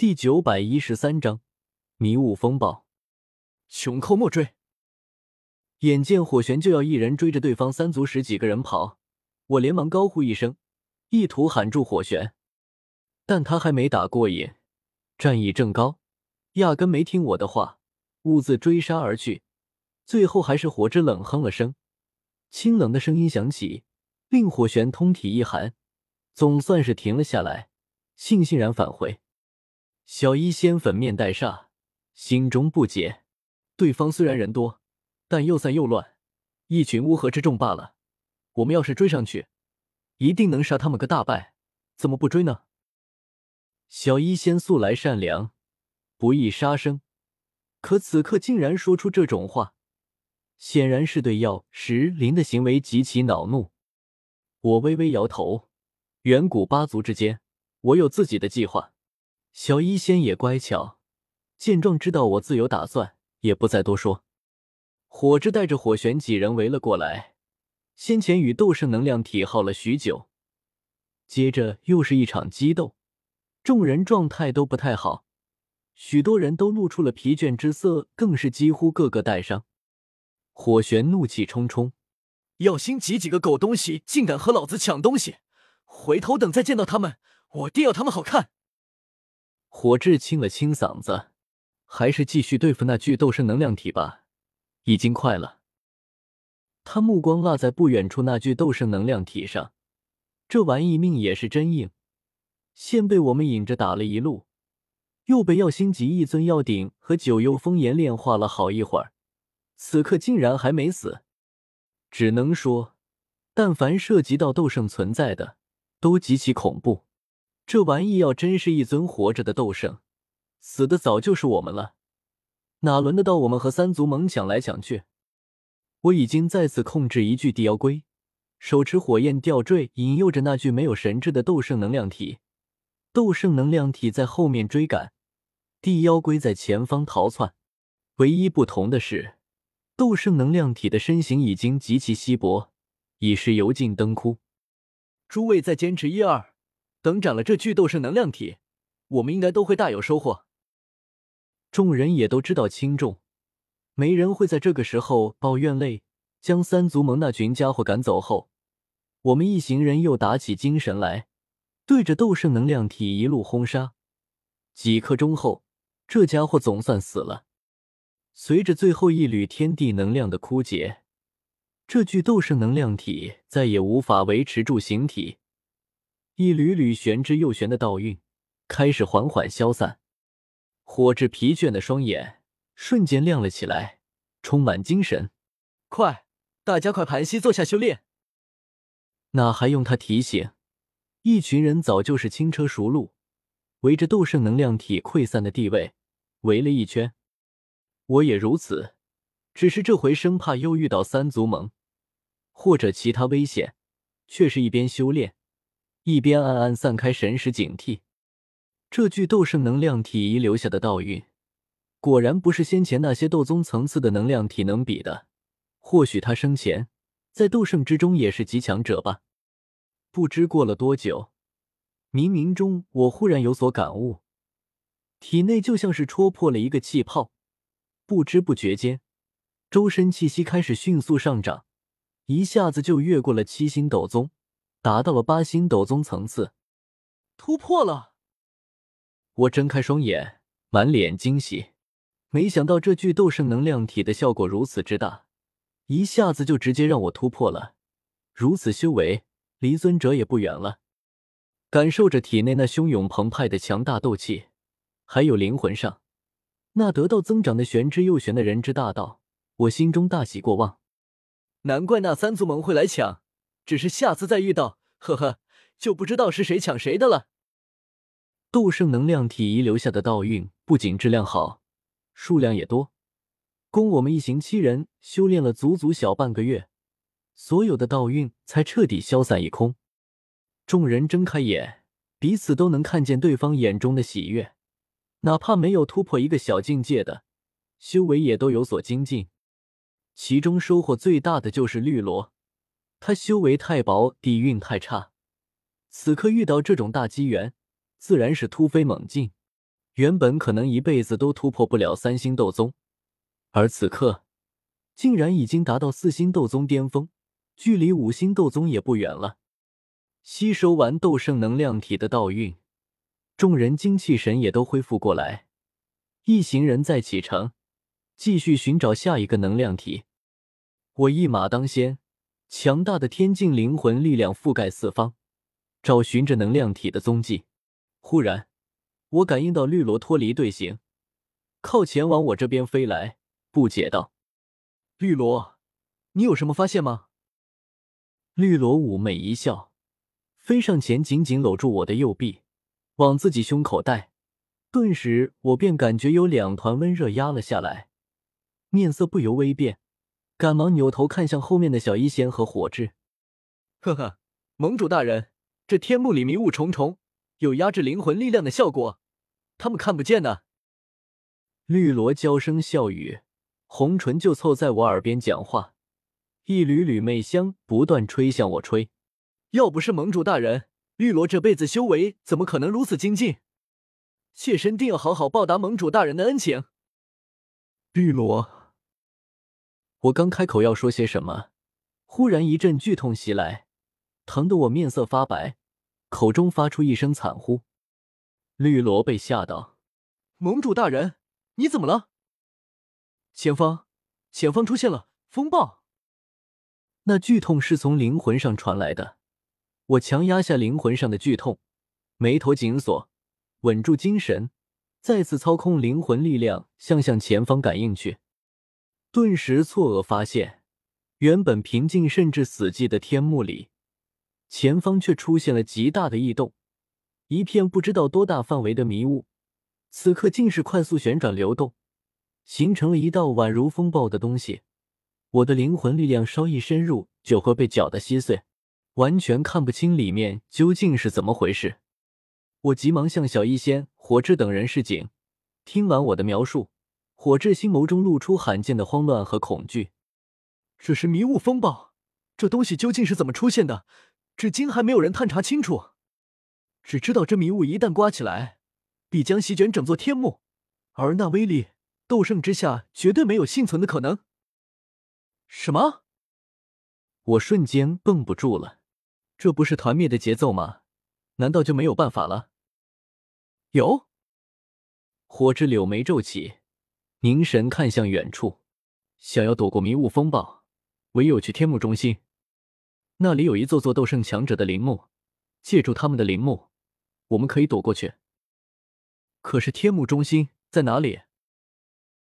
第九百一十三章迷雾风暴。穷寇莫追！眼见火旋就要一人追着对方三族十几个人跑，我连忙高呼一声，意图喊住火旋，但他还没打过瘾，战意正高，压根没听我的话，兀自追杀而去。最后还是火之冷哼了声，清冷的声音响起，令火旋通体一寒，总算是停了下来，悻悻然返回。小医仙粉面带煞，心中不解：对方虽然人多，但又散又乱，一群乌合之众罢了。我们要是追上去，一定能杀他们个大败，怎么不追呢？小医仙素来善良，不易杀生，可此刻竟然说出这种话。显然是对药石林的行为极其恼怒。我微微摇头。远古八族之间，我有自己的计划。小医仙也乖巧，见状知道我自有打算，也不再多说。火之带着火玄几人围了过来。先前与斗圣能量体耗了许久，接着又是一场激斗，众人状态都不太好，许多人都露出了疲倦之色，更是几乎个个带伤。火玄怒气冲冲，药心几几个狗东西，竟敢和老子抢东西！回头等再见到他们，我定要他们好看！火智清了清嗓子，还是继续对付那具斗圣能量体吧，已经快了。他目光落在不远处那具斗圣能量体上，这玩意命也是真硬，先被我们引着打了一路，又被药星级一尊药鼎和九幽风炎炼化了好一会儿。此刻竟然还没死，只能说，但凡涉及到斗圣存在的，都极其恐怖。这玩意要真是一尊活着的斗圣，死的早就是我们了，哪轮得到我们和三族猛抢来抢去？我已经再次控制一具地妖龟，手持火焰吊坠，引诱着那具没有神智的斗圣能量体。斗圣能量体在后面追赶，地妖龟在前方逃窜。唯一不同的是。斗圣能量体的身形已经极其稀薄，已是油尽灯枯。诸位再坚持一二，等斩了这巨斗圣能量体，我们应该都会大有收获。众人也都知道轻重，没人会在这个时候抱怨累。将三足盟那群家伙赶走后，我们一行人又打起精神来，对着斗圣能量体一路轰杀。几刻钟后，这家伙总算死了。随着最后一缕天地能量的枯竭，这具斗圣能量体再也无法维持住形体，一缕缕玄之又玄的道韵开始缓缓消散。火至疲倦的双眼瞬间亮了起来，充满精神。快，大家快盘膝坐下修炼。哪还用他提醒？一群人早就是轻车熟路，围着斗圣能量体溃散的地位围了一圈。我也如此，只是这回生怕又遇到三族盟或者其他危险，却是一边修炼，一边暗暗散开神识警惕。这具斗圣能量体遗留下的道韵，果然不是先前那些斗宗层次的能量体能比的。或许他生前在斗圣之中也是极强者吧。不知过了多久，冥冥中我忽然有所感悟，体内就像是戳破了一个气泡。不知不觉间，周身气息开始迅速上涨，一下子就越过了七星斗宗，达到了八星斗宗层次，突破了！我睁开双眼，满脸惊喜，没想到这具斗圣能量体的效果如此之大，一下子就直接让我突破了。如此修为，离尊者也不远了。感受着体内那汹涌澎湃的强大斗气，还有灵魂上。那得到增长的玄之又玄的人之大道，我心中大喜过望。难怪那三族盟会来抢，只是下次再遇到，呵呵，就不知道是谁抢谁的了。斗圣能量体遗留下的道运不仅质量好，数量也多，供我们一行七人修炼了足足小半个月，所有的道运才彻底消散一空。众人睁开眼，彼此都能看见对方眼中的喜悦。哪怕没有突破一个小境界的，修为也都有所精进。其中收获最大的就是绿萝，他修为太薄，底蕴太差，此刻遇到这种大机缘，自然是突飞猛进。原本可能一辈子都突破不了三星斗宗，而此刻竟然已经达到四星斗宗巅峰，距离五星斗宗也不远了。吸收完斗圣能量体的道运，众人精气神也都恢复过来，一行人再启程，继续寻找下一个能量体。我一马当先，强大的天境灵魂力量覆盖四方，找寻着能量体的踪迹。忽然，我感应到绿萝脱离队形，靠前往我这边飞来，不解道：“绿萝，你有什么发现吗？”绿萝妩媚一笑，飞上前，紧紧搂住我的右臂，往自己胸口带。顿时，我便感觉有两团温热压了下来，面色不由微变。赶忙扭头看向后面的小医仙和火智，呵呵，盟主大人，这天幕里迷雾重重，有压制灵魂力量的效果，他们看不见呢。绿萝娇声笑语，红唇就凑在我耳边讲话，一缕缕媚香不断吹向我吹。要不是盟主大人，绿萝这辈子修为怎么可能如此精进？妾身定要好好报答盟主大人的恩情。绿萝。我刚开口要说些什么，忽然一阵剧痛袭来，疼得我面色发白，口中发出一声惨呼。绿萝被吓到：“盟主大人，你怎么了？”前方，前方出现了风暴。那剧痛是从灵魂上传来的。我强压下灵魂上的剧痛，眉头紧锁，稳住精神，再次操控灵魂力量向向前方感应去。顿时错愕，发现原本平静甚至死寂的天幕里，前方却出现了极大的异动，一片不知道多大范围的迷雾，此刻竟是快速旋转流动，形成了一道宛如风暴的东西。我的灵魂力量稍一深入，就会被搅得稀碎，完全看不清里面究竟是怎么回事。我急忙向小医仙、火之等人示警，听完我的描述。火智心眸中露出罕见的慌乱和恐惧。这是迷雾风暴，这东西究竟是怎么出现的？至今还没有人探查清楚。只知道这迷雾一旦刮起来，必将席卷整座天幕，而那威力，斗圣之下绝对没有幸存的可能。什么？我瞬间绷不住了。这不是团灭的节奏吗？难道就没有办法了？有。火之柳眉皱起。凝神看向远处，想要躲过迷雾风暴，唯有去天幕中心。那里有一座座斗圣强者的陵墓，借助他们的陵墓，我们可以躲过去。可是天幕中心在哪里？